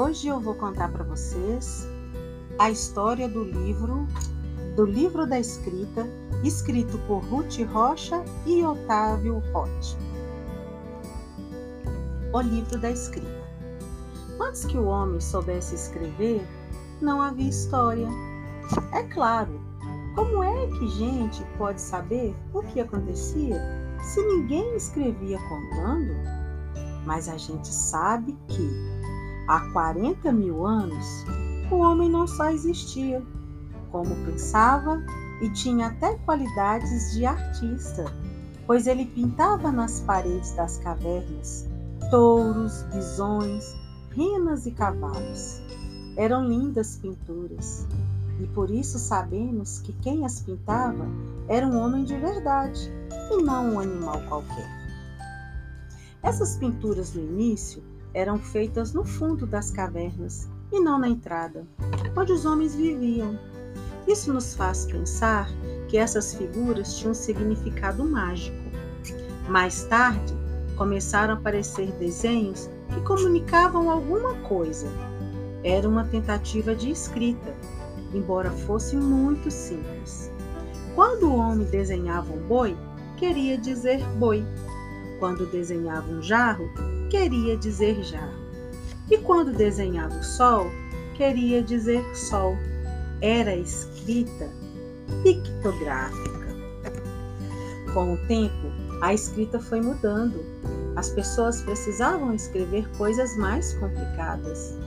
Hoje eu vou contar para vocês a história do livro do livro da escrita, escrito por Ruth Rocha e Otávio Roth. O livro da escrita. Antes que o homem soubesse escrever, não havia história. É claro, como é que gente pode saber o que acontecia se ninguém escrevia contando? Mas a gente sabe que há 40 mil anos o homem não só existia, como pensava e tinha até qualidades de artista, pois ele pintava nas paredes das cavernas touros, bisões, renas e cavalos. Eram lindas pinturas, e por isso sabemos que quem as pintava era um homem de verdade e não um animal qualquer. Essas pinturas no início eram feitas no fundo das cavernas e não na entrada, onde os homens viviam. Isso nos faz pensar que essas figuras tinham significado mágico. Mais tarde, começaram a aparecer desenhos que comunicavam alguma coisa. Era uma tentativa de escrita, embora fosse muito simples. Quando o homem desenhava um boi, queria dizer boi. Quando desenhava um jarro, queria dizer jarro. E quando desenhava o sol, queria dizer sol. Era escrita pictográfica. Com o tempo, a escrita foi mudando. As pessoas precisavam escrever coisas mais complicadas.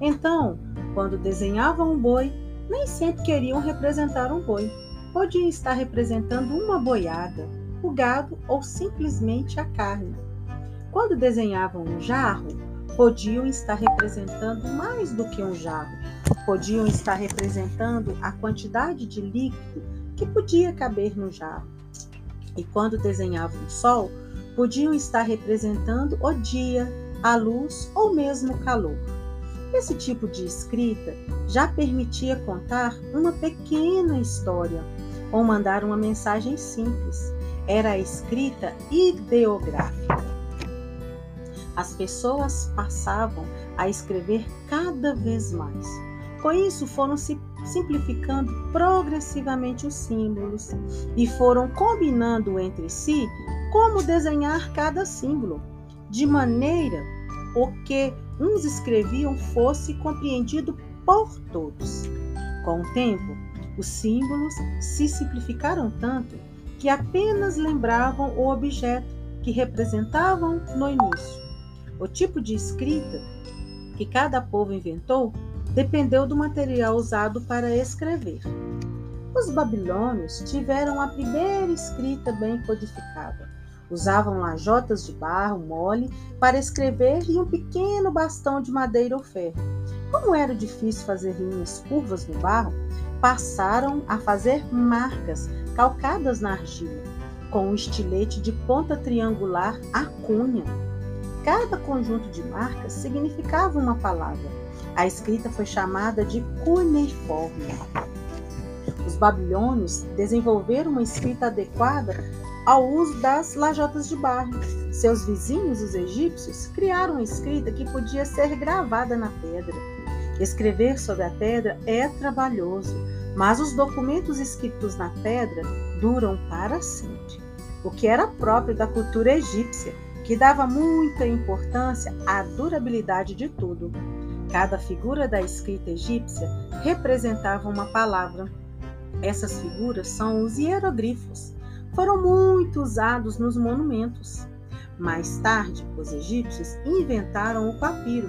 Então, quando desenhavam um boi, nem sempre queriam representar um boi. Podiam estar representando uma boiada, o gado ou simplesmente a carne. Quando desenhavam um jarro, podiam estar representando mais do que um jarro. Podiam estar representando a quantidade de líquido que podia caber no jarro. E quando desenhavam um sol, podiam estar representando o dia, a luz ou mesmo o calor. Esse tipo de escrita já permitia contar uma pequena história ou mandar uma mensagem simples. Era a escrita ideográfica. As pessoas passavam a escrever cada vez mais. Com isso, foram se simplificando progressivamente os símbolos e foram combinando entre si como desenhar cada símbolo, de maneira o que uns escreviam fosse compreendido por todos. Com o tempo, os símbolos se simplificaram tanto que apenas lembravam o objeto que representavam no início. O tipo de escrita que cada povo inventou dependeu do material usado para escrever. Os babilônios tiveram a primeira escrita bem codificada. Usavam lajotas de barro mole para escrever e um pequeno bastão de madeira ou ferro. Como era difícil fazer linhas curvas no barro, passaram a fazer marcas calcadas na argila, com um estilete de ponta triangular a cunha. Cada conjunto de marcas significava uma palavra. A escrita foi chamada de cuneiforme. Os babilônios desenvolveram uma escrita adequada ao uso das lajotas de barro. Seus vizinhos, os egípcios, criaram uma escrita que podia ser gravada na pedra. Escrever sobre a pedra é trabalhoso, mas os documentos escritos na pedra duram para sempre, o que era próprio da cultura egípcia, que dava muita importância à durabilidade de tudo. Cada figura da escrita egípcia representava uma palavra. Essas figuras são os hieroglifos foram muito usados nos monumentos. Mais tarde, os egípcios inventaram o papiro,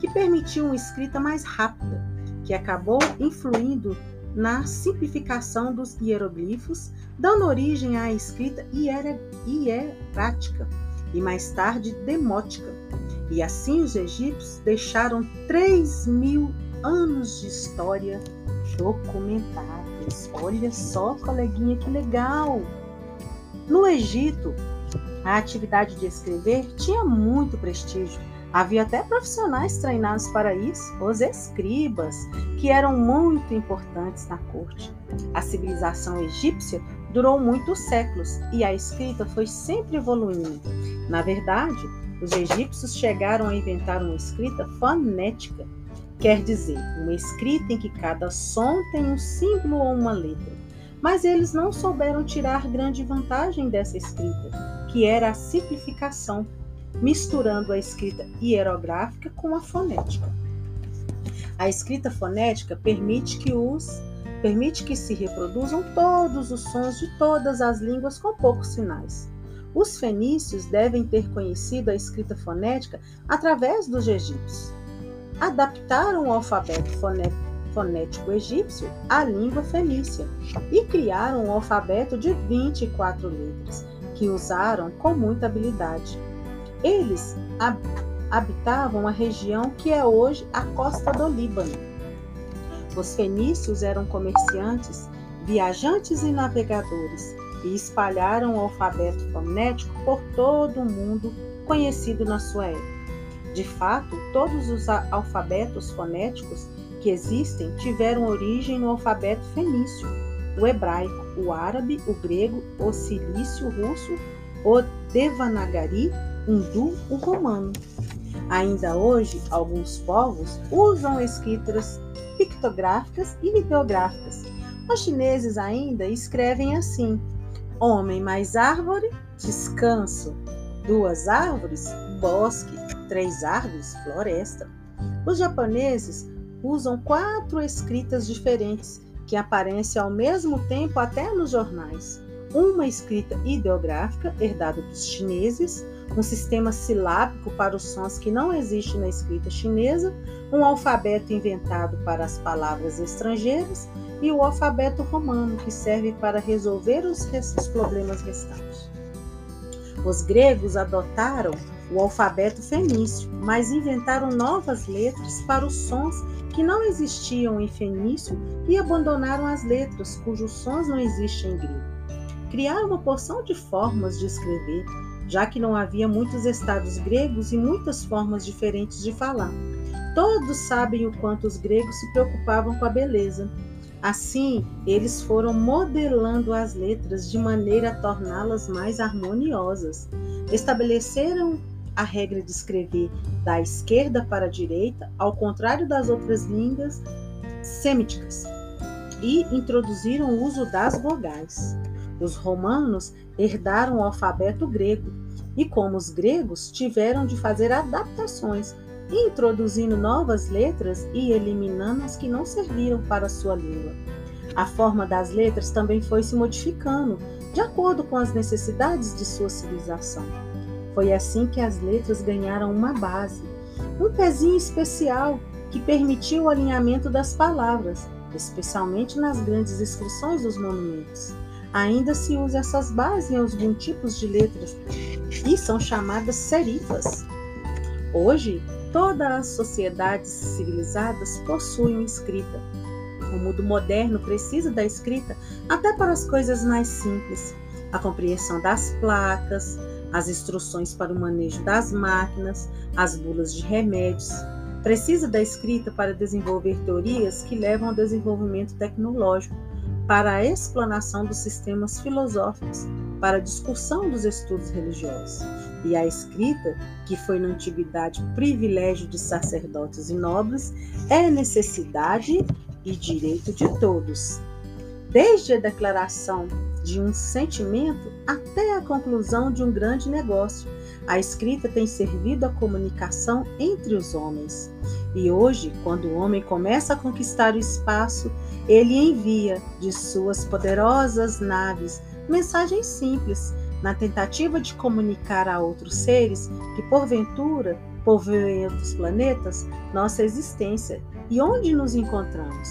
que permitia uma escrita mais rápida, que acabou influindo na simplificação dos hieroglifos, dando origem à escrita hierática e mais tarde demótica. E assim os egípcios deixaram 3 mil anos de história documentados. Olha só, coleguinha, que legal! No Egito, a atividade de escrever tinha muito prestígio. Havia até profissionais treinados para isso, os escribas, que eram muito importantes na corte. A civilização egípcia durou muitos séculos e a escrita foi sempre evoluindo. Na verdade, os egípcios chegaram a inventar uma escrita fonética, quer dizer, uma escrita em que cada som tem um símbolo ou uma letra. Mas eles não souberam tirar grande vantagem dessa escrita, que era a simplificação, misturando a escrita hierográfica com a fonética. A escrita fonética permite que os permite que se reproduzam todos os sons de todas as línguas com poucos sinais. Os fenícios devem ter conhecido a escrita fonética através dos egípcios. Adaptaram o alfabeto fonético egípcio à língua fenícia e criaram um alfabeto de 24 letras, que usaram com muita habilidade. Eles habitavam a região que é hoje a costa do Líbano. Os fenícios eram comerciantes, viajantes e navegadores e espalharam o alfabeto fonético por todo o mundo conhecido na sua época. De fato, todos os alfabetos fonéticos que existem tiveram origem no alfabeto fenício, o hebraico, o árabe, o grego, o cilício russo, o devanagari, hindu, o romano. Ainda hoje, alguns povos usam escrituras pictográficas e ideográficas. Os chineses ainda escrevem assim: homem mais árvore, descanso. Duas árvores, bosque. Três árvores, floresta. Os japoneses usam quatro escritas diferentes que aparecem ao mesmo tempo até nos jornais. Uma escrita ideográfica, herdada dos chineses, um sistema silábico para os sons que não existe na escrita chinesa, um alfabeto inventado para as palavras estrangeiras e o alfabeto romano, que serve para resolver os, os problemas restantes. Os gregos adotaram o alfabeto fenício, mas inventaram novas letras para os sons que não existiam em fenício e abandonaram as letras cujos sons não existem em grego. Criaram uma porção de formas de escrever já que não havia muitos estados gregos e muitas formas diferentes de falar. Todos sabem o quanto os gregos se preocupavam com a beleza. Assim, eles foram modelando as letras de maneira a torná-las mais harmoniosas. Estabeleceram a regra de escrever da esquerda para a direita, ao contrário das outras línguas semíticas, e introduziram o uso das vogais. Os romanos herdaram o alfabeto grego e, como os gregos, tiveram de fazer adaptações, introduzindo novas letras e eliminando as que não serviram para sua língua. A forma das letras também foi se modificando de acordo com as necessidades de sua civilização. Foi assim que as letras ganharam uma base, um pezinho especial que permitiu o alinhamento das palavras, especialmente nas grandes inscrições dos monumentos. Ainda se usa essas bases em alguns tipos de letras e são chamadas serifas. Hoje, todas as sociedades civilizadas possuem escrita. O mundo moderno precisa da escrita até para as coisas mais simples, a compreensão das placas, as instruções para o manejo das máquinas, as bulas de remédios. Precisa da escrita para desenvolver teorias que levam ao desenvolvimento tecnológico, para a explanação dos sistemas filosóficos, para a discussão dos estudos religiosos. E a escrita, que foi na antiguidade privilégio de sacerdotes e nobres, é necessidade e direito de todos. Desde a declaração de um sentimento até a conclusão de um grande negócio, a escrita tem servido à comunicação entre os homens. E hoje, quando o homem começa a conquistar o espaço, ele envia de suas poderosas naves mensagens simples, na tentativa de comunicar a outros seres que, porventura, povoem outros planetas nossa existência e onde nos encontramos.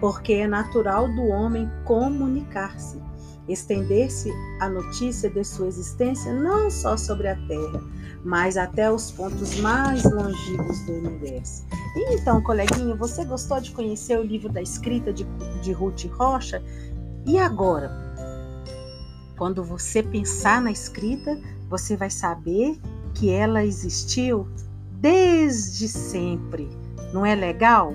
Porque é natural do homem comunicar-se, estender-se a notícia de sua existência não só sobre a Terra, mas até os pontos mais longínquos do universo. Então, coleguinha, você gostou de conhecer o livro da escrita de, de Ruth Rocha? E agora? Quando você pensar na escrita, você vai saber que ela existiu desde sempre. Não é legal?